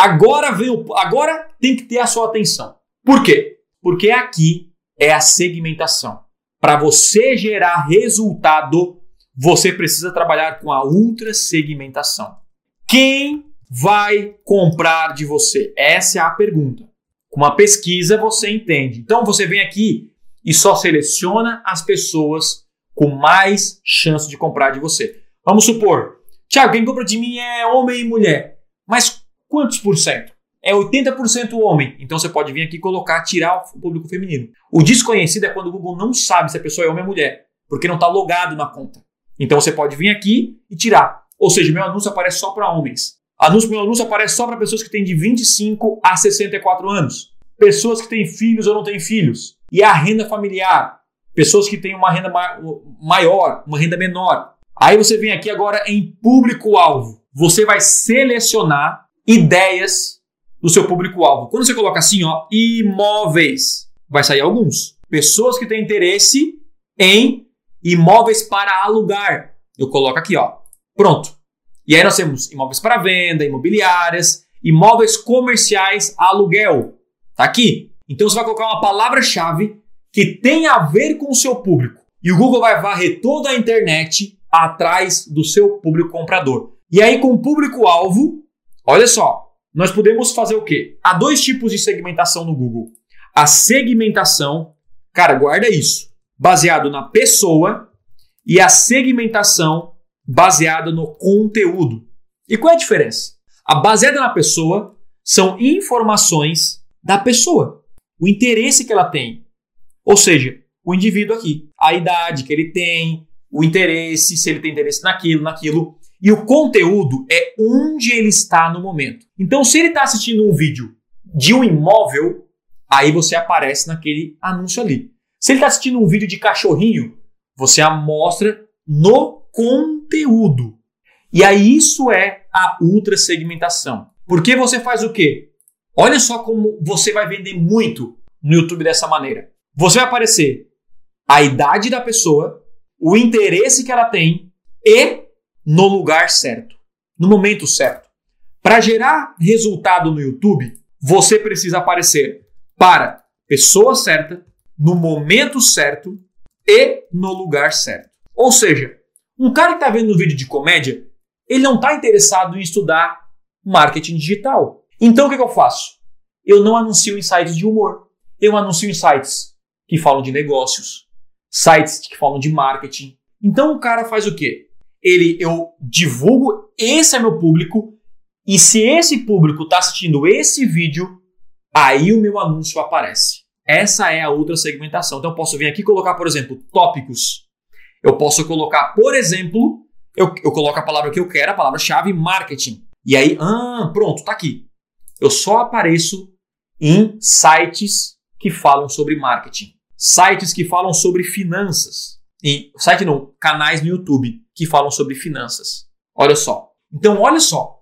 Agora vem o, agora tem que ter a sua atenção. Por quê? Porque aqui é a segmentação. Para você gerar resultado, você precisa trabalhar com a ultra segmentação. Quem vai comprar de você? Essa é a pergunta. Com uma pesquisa você entende. Então você vem aqui e só seleciona as pessoas com mais chance de comprar de você. Vamos supor, Tiago, quem compra de mim é homem e mulher. Mas quantos por cento? É 80% homem. Então você pode vir aqui colocar, tirar o público feminino. O desconhecido é quando o Google não sabe se a pessoa é homem ou mulher, porque não está logado na conta. Então você pode vir aqui e tirar. Ou seja, meu anúncio aparece só para homens. Anúncio, meu anúncio aparece só para pessoas que têm de 25 a 64 anos. Pessoas que têm filhos ou não têm filhos. E a renda familiar. Pessoas que têm uma renda ma maior, uma renda menor. Aí você vem aqui agora em público-alvo. Você vai selecionar ideias do seu público-alvo. Quando você coloca assim, ó, imóveis, vai sair alguns. Pessoas que têm interesse em imóveis para alugar. Eu coloco aqui, ó. Pronto. E aí nós temos imóveis para venda, imobiliárias, imóveis comerciais aluguel. Tá aqui. Então você vai colocar uma palavra-chave que tem a ver com o seu público. E o Google vai varrer toda a internet atrás do seu público comprador. E aí com o público-alvo, olha só, nós podemos fazer o quê? Há dois tipos de segmentação no Google. A segmentação, cara, guarda isso, baseado na pessoa e a segmentação baseada no conteúdo. E qual é a diferença? A baseada na pessoa são informações da pessoa, o interesse que ela tem. Ou seja, o indivíduo aqui, a idade que ele tem, o interesse, se ele tem interesse naquilo, naquilo. E o conteúdo é onde ele está no momento. Então, se ele está assistindo um vídeo de um imóvel, aí você aparece naquele anúncio ali. Se ele está assistindo um vídeo de cachorrinho, você mostra no conteúdo. E aí isso é a ultra segmentação. Porque você faz o quê? Olha só como você vai vender muito no YouTube dessa maneira. Você vai aparecer a idade da pessoa, o interesse que ela tem e no lugar certo, no momento certo. Para gerar resultado no YouTube, você precisa aparecer para pessoa certa, no momento certo e no lugar certo. Ou seja, um cara que está vendo um vídeo de comédia, ele não está interessado em estudar marketing digital. Então o que, que eu faço? Eu não anuncio em sites de humor. Eu anuncio em sites que falam de negócios, sites que falam de marketing. Então o cara faz o quê? Ele, eu divulgo, esse é meu público, e se esse público está assistindo esse vídeo, aí o meu anúncio aparece. Essa é a outra segmentação. Então eu posso vir aqui colocar, por exemplo, tópicos eu posso colocar, por exemplo, eu, eu coloco a palavra que eu quero, a palavra-chave marketing. E aí, ah, pronto, tá aqui. Eu só apareço em sites que falam sobre marketing, sites que falam sobre finanças. E site não, canais no YouTube que falam sobre finanças. Olha só. Então, olha só.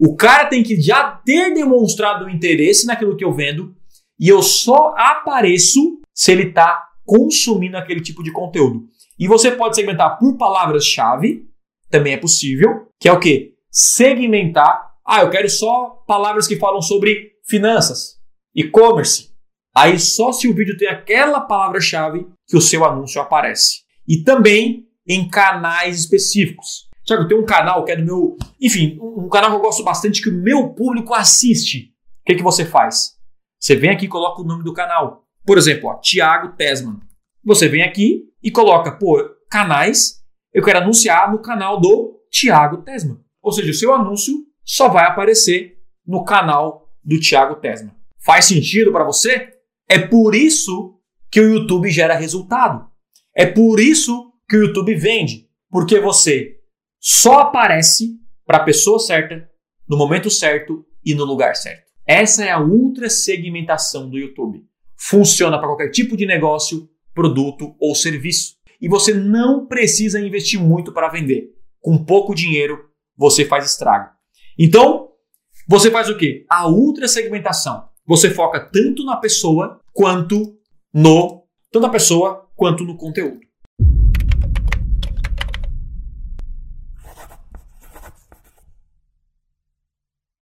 O cara tem que já ter demonstrado interesse naquilo que eu vendo e eu só apareço se ele está consumindo aquele tipo de conteúdo. E você pode segmentar por palavras-chave, também é possível, que é o que? Segmentar. Ah, eu quero só palavras que falam sobre finanças, e-commerce. Aí só se o vídeo tem aquela palavra-chave que o seu anúncio aparece. E também em canais específicos. Tiago, tem um canal que é do meu. Enfim, um canal que eu gosto bastante que o meu público assiste. O que, que você faz? Você vem aqui e coloca o nome do canal. Por exemplo, ó, Tiago Tesman. Você vem aqui e coloca, pô, canais, eu quero anunciar no canal do Tiago Tesma. Ou seja, o seu anúncio só vai aparecer no canal do Tiago Tesma. Faz sentido para você? É por isso que o YouTube gera resultado. É por isso que o YouTube vende. Porque você só aparece para a pessoa certa, no momento certo e no lugar certo. Essa é a ultra segmentação do YouTube. Funciona para qualquer tipo de negócio, produto ou serviço. E você não precisa investir muito para vender. Com pouco dinheiro, você faz estrago. Então, você faz o quê? A ultra segmentação. Você foca tanto na pessoa quanto no tanto na pessoa quanto no conteúdo.